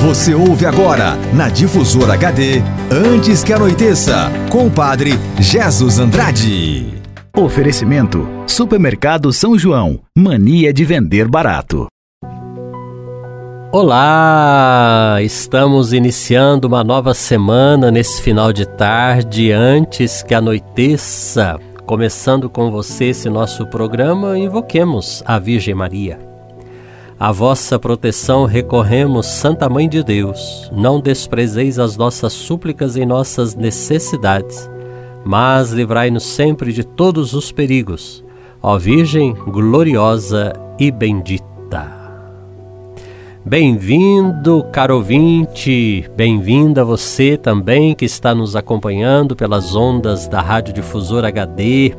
Você ouve agora, na Difusora HD, Antes que Anoiteça, com o Padre Jesus Andrade. Oferecimento: Supermercado São João. Mania de vender barato. Olá! Estamos iniciando uma nova semana nesse final de tarde, antes que anoiteça. Começando com você esse nosso programa, invoquemos a Virgem Maria. A vossa proteção recorremos, Santa Mãe de Deus. Não desprezeis as nossas súplicas em nossas necessidades, mas livrai-nos sempre de todos os perigos. Ó Virgem gloriosa e bendita. Bem-vindo, caro ouvinte, bem-vinda você também que está nos acompanhando pelas ondas da Rádio Difusor HD.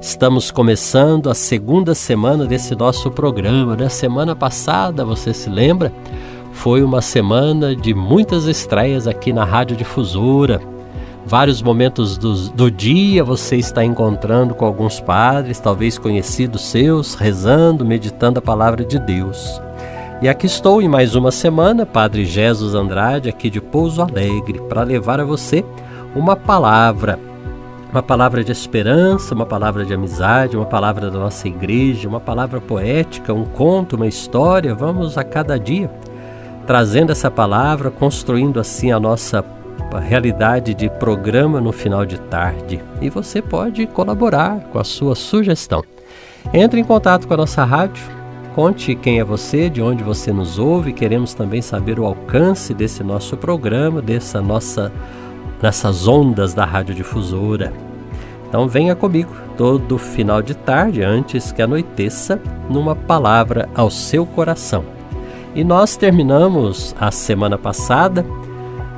Estamos começando a segunda semana desse nosso programa. Na né? semana passada, você se lembra? Foi uma semana de muitas estreias aqui na Rádio Difusora. Vários momentos do, do dia você está encontrando com alguns padres, talvez conhecidos seus, rezando, meditando a palavra de Deus. E aqui estou em mais uma semana, Padre Jesus Andrade, aqui de Pouso Alegre, para levar a você uma palavra. Uma palavra de esperança, uma palavra de amizade, uma palavra da nossa igreja, uma palavra poética, um conto, uma história. Vamos a cada dia trazendo essa palavra, construindo assim a nossa realidade de programa no final de tarde. E você pode colaborar com a sua sugestão. Entre em contato com a nossa rádio Conte quem é você, de onde você nos ouve. Queremos também saber o alcance desse nosso programa, dessa nossa nessas ondas da radiodifusora. Então venha comigo todo final de tarde, antes que anoiteça, numa palavra ao seu coração. E nós terminamos a semana passada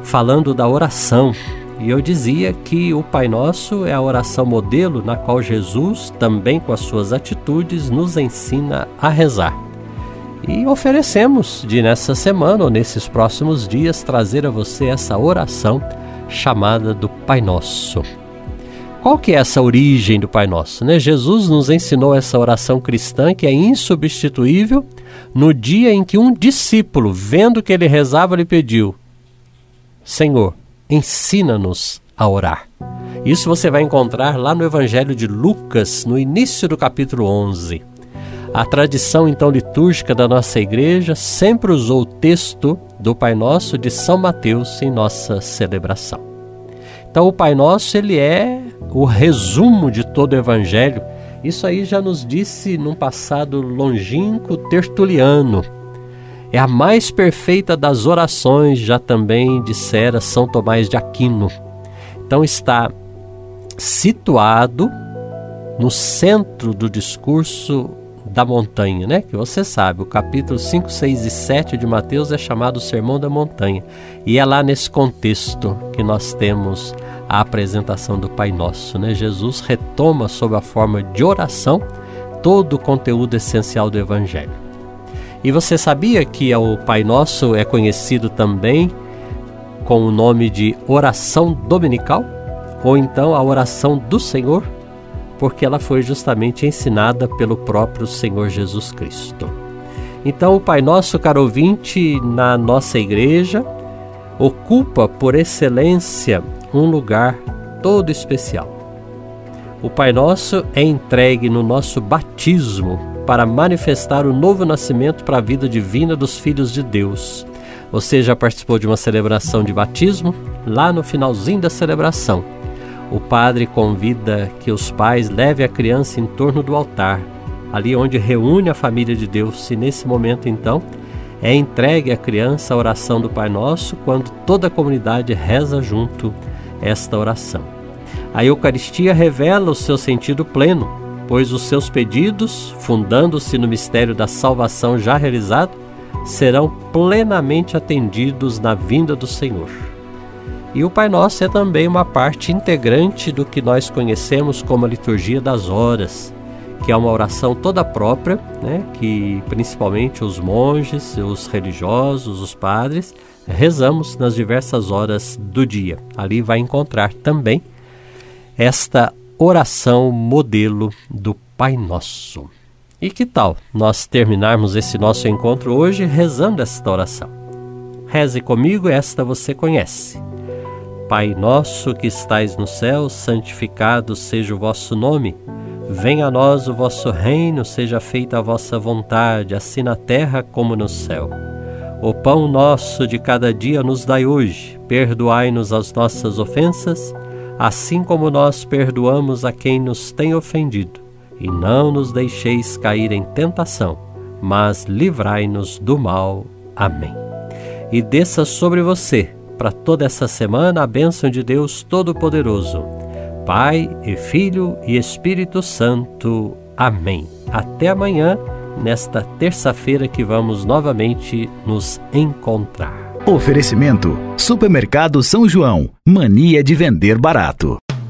falando da oração, e eu dizia que o Pai Nosso é a oração modelo na qual Jesus, também com as suas atitudes, nos ensina a rezar. E oferecemos de nessa semana ou nesses próximos dias trazer a você essa oração chamada do Pai Nosso. Qual que é essa origem do Pai Nosso? Né? Jesus nos ensinou essa oração cristã que é insubstituível no dia em que um discípulo, vendo que ele rezava, lhe pediu: Senhor, ensina-nos a orar. Isso você vai encontrar lá no Evangelho de Lucas, no início do capítulo 11. A tradição então litúrgica da nossa igreja sempre usou o texto do Pai Nosso de São Mateus em nossa celebração. Então o Pai Nosso ele é o resumo de todo o evangelho. Isso aí já nos disse num passado longínquo tertuliano é a mais perfeita das orações, já também dissera São Tomás de Aquino. Então está situado no centro do discurso da montanha, né? Que você sabe, o capítulo 5, 6 e 7 de Mateus é chamado Sermão da Montanha. E é lá nesse contexto que nós temos a apresentação do Pai Nosso, né? Jesus retoma sob a forma de oração todo o conteúdo essencial do evangelho. E você sabia que o Pai Nosso é conhecido também com o nome de oração dominical? Ou então a oração do Senhor? Porque ela foi justamente ensinada pelo próprio Senhor Jesus Cristo. Então, o Pai Nosso, caro ouvinte, na nossa igreja, ocupa por excelência um lugar todo especial. O Pai Nosso é entregue no nosso batismo para manifestar o novo nascimento para a vida divina dos filhos de Deus. Você já participou de uma celebração de batismo? Lá no finalzinho da celebração, o padre convida que os pais levem a criança em torno do altar, ali onde reúne a família de Deus. E nesse momento, então, é entregue à criança a oração do Pai Nosso quando toda a comunidade reza junto esta oração. A Eucaristia revela o seu sentido pleno pois os seus pedidos, fundando-se no mistério da salvação já realizado, serão plenamente atendidos na vinda do Senhor. E o Pai Nosso é também uma parte integrante do que nós conhecemos como a liturgia das horas, que é uma oração toda própria, né, que principalmente os monges, os religiosos, os padres, rezamos nas diversas horas do dia. Ali vai encontrar também esta oração modelo do Pai Nosso. E que tal nós terminarmos esse nosso encontro hoje rezando esta oração? Reze comigo, esta você conhece. Pai nosso que estais no céu, santificado seja o vosso nome. Venha a nós o vosso reino, seja feita a vossa vontade, assim na terra como no céu. O pão nosso de cada dia nos dai hoje. Perdoai-nos as nossas ofensas, assim como nós perdoamos a quem nos tem ofendido. E não nos deixeis cair em tentação, mas livrai-nos do mal. Amém. E desça sobre você, para toda essa semana, a bênção de Deus Todo-Poderoso Pai e Filho e Espírito Santo. Amém. Até amanhã, nesta terça-feira que vamos novamente nos encontrar. Oferecimento: Supermercado São João. Mania de vender barato.